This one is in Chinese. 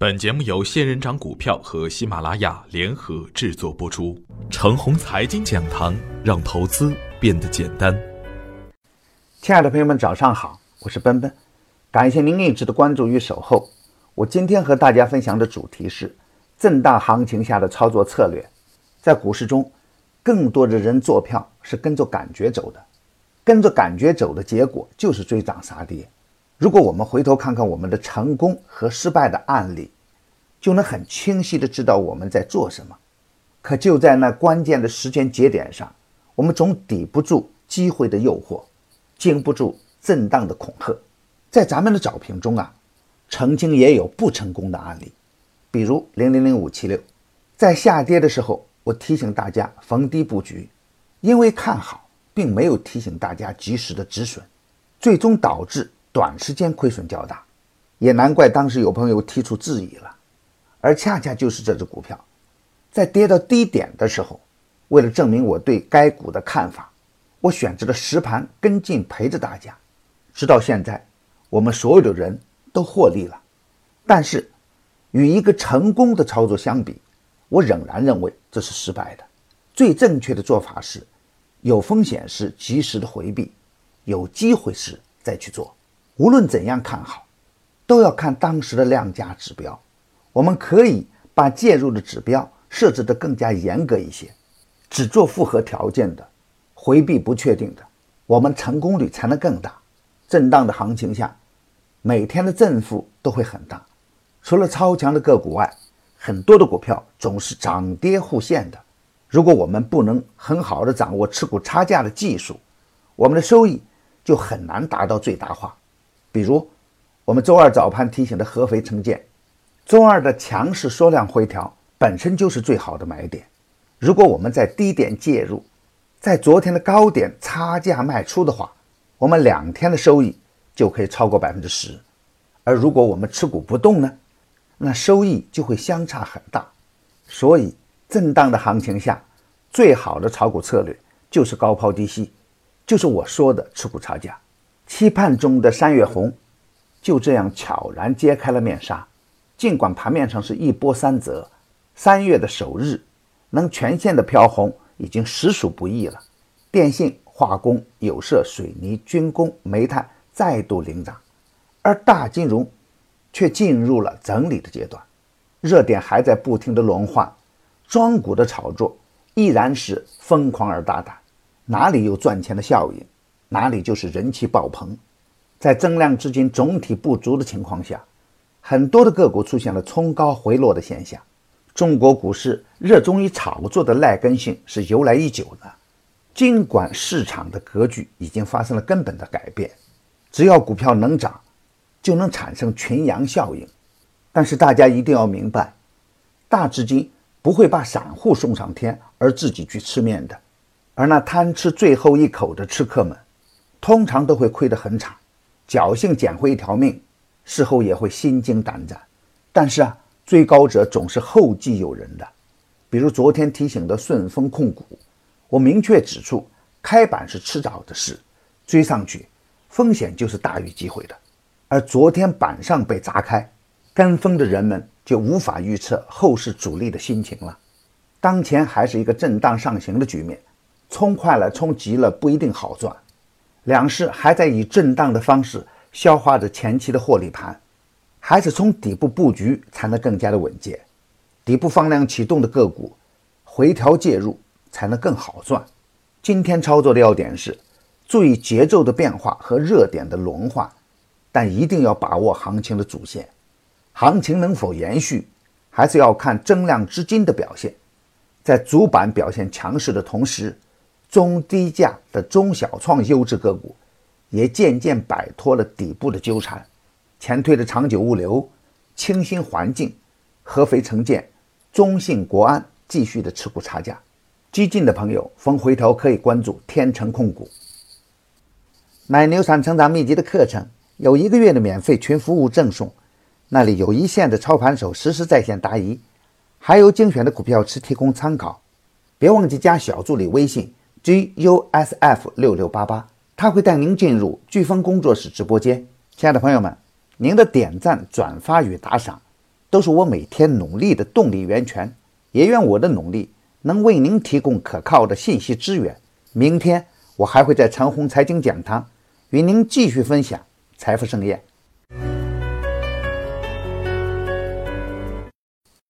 本节目由仙人掌股票和喜马拉雅联合制作播出。程红财经讲堂，让投资变得简单。亲爱的朋友们，早上好，我是奔奔，感谢您一直的关注与守候。我今天和大家分享的主题是震荡行情下的操作策略。在股市中，更多的人做票是跟着感觉走的，跟着感觉走的结果就是追涨杀跌。如果我们回头看看我们的成功和失败的案例，就能很清晰的知道我们在做什么。可就在那关键的时间节点上，我们总抵不住机会的诱惑，经不住震荡的恐吓。在咱们的早评中啊，曾经也有不成功的案例，比如零零零五七六，在下跌的时候，我提醒大家逢低布局，因为看好，并没有提醒大家及时的止损，最终导致。短时间亏损较大，也难怪当时有朋友提出质疑了。而恰恰就是这只股票，在跌到低点的时候，为了证明我对该股的看法，我选择了实盘跟进，陪着大家，直到现在，我们所有的人都获利了。但是，与一个成功的操作相比，我仍然认为这是失败的。最正确的做法是，有风险时及时的回避，有机会时再去做。无论怎样看好，都要看当时的量价指标。我们可以把介入的指标设置得更加严格一些，只做符合条件的，回避不确定的，我们成功率才能更大。震荡的行情下，每天的振幅都会很大。除了超强的个股外，很多的股票总是涨跌互现的。如果我们不能很好的掌握持股差价的技术，我们的收益就很难达到最大化。比如，我们周二早盘提醒的合肥城建，周二的强势缩量回调本身就是最好的买点。如果我们在低点介入，在昨天的高点差价卖出的话，我们两天的收益就可以超过百分之十。而如果我们持股不动呢，那收益就会相差很大。所以，震荡的行情下，最好的炒股策略就是高抛低吸，就是我说的持股差价。期盼中的三月红，就这样悄然揭开了面纱。尽管盘面上是一波三折，三月的首日能全线的飘红已经实属不易了。电信、化工、有色、水泥、军工、煤炭再度领涨，而大金融却进入了整理的阶段。热点还在不停的轮换，庄股的炒作依然是疯狂而大胆，哪里有赚钱的效应？哪里就是人气爆棚，在增量资金总体不足的情况下，很多的个股出现了冲高回落的现象。中国股市热衷于炒作的赖根性是由来已久的，尽管市场的格局已经发生了根本的改变，只要股票能涨，就能产生群羊效应。但是大家一定要明白，大资金不会把散户送上天而自己去吃面的，而那贪吃最后一口的吃客们。通常都会亏得很惨，侥幸捡回一条命，事后也会心惊胆战。但是啊，追高者总是后继有人的。比如昨天提醒的顺丰控股，我明确指出，开板是迟早的事，追上去风险就是大于机会的。而昨天板上被砸开，跟风的人们就无法预测后市主力的心情了。当前还是一个震荡上行的局面，冲快了、冲急了不一定好赚。两市还在以震荡的方式消化着前期的获利盘，还是从底部布局才能更加的稳健。底部放量启动的个股，回调介入才能更好赚。今天操作的要点是注意节奏的变化和热点的轮换，但一定要把握行情的主线。行情能否延续，还是要看增量资金的表现。在主板表现强势的同时，中低价的中小创优质个股，也渐渐摆脱了底部的纠缠。前推的长久物流、清新环境、合肥城建、中信国安继续的持股差价。激进的朋友逢回头可以关注天成控股。买牛散成长秘籍的课程，有一个月的免费群服务赠送，那里有一线的操盘手实时在线答疑，还有精选的股票池提供参考。别忘记加小助理微信。GUSF 六六八八，他会带您进入飓风工作室直播间。亲爱的朋友们，您的点赞、转发与打赏，都是我每天努力的动力源泉。也愿我的努力能为您提供可靠的信息资源。明天我还会在长虹财经讲堂与您继续分享财富盛宴。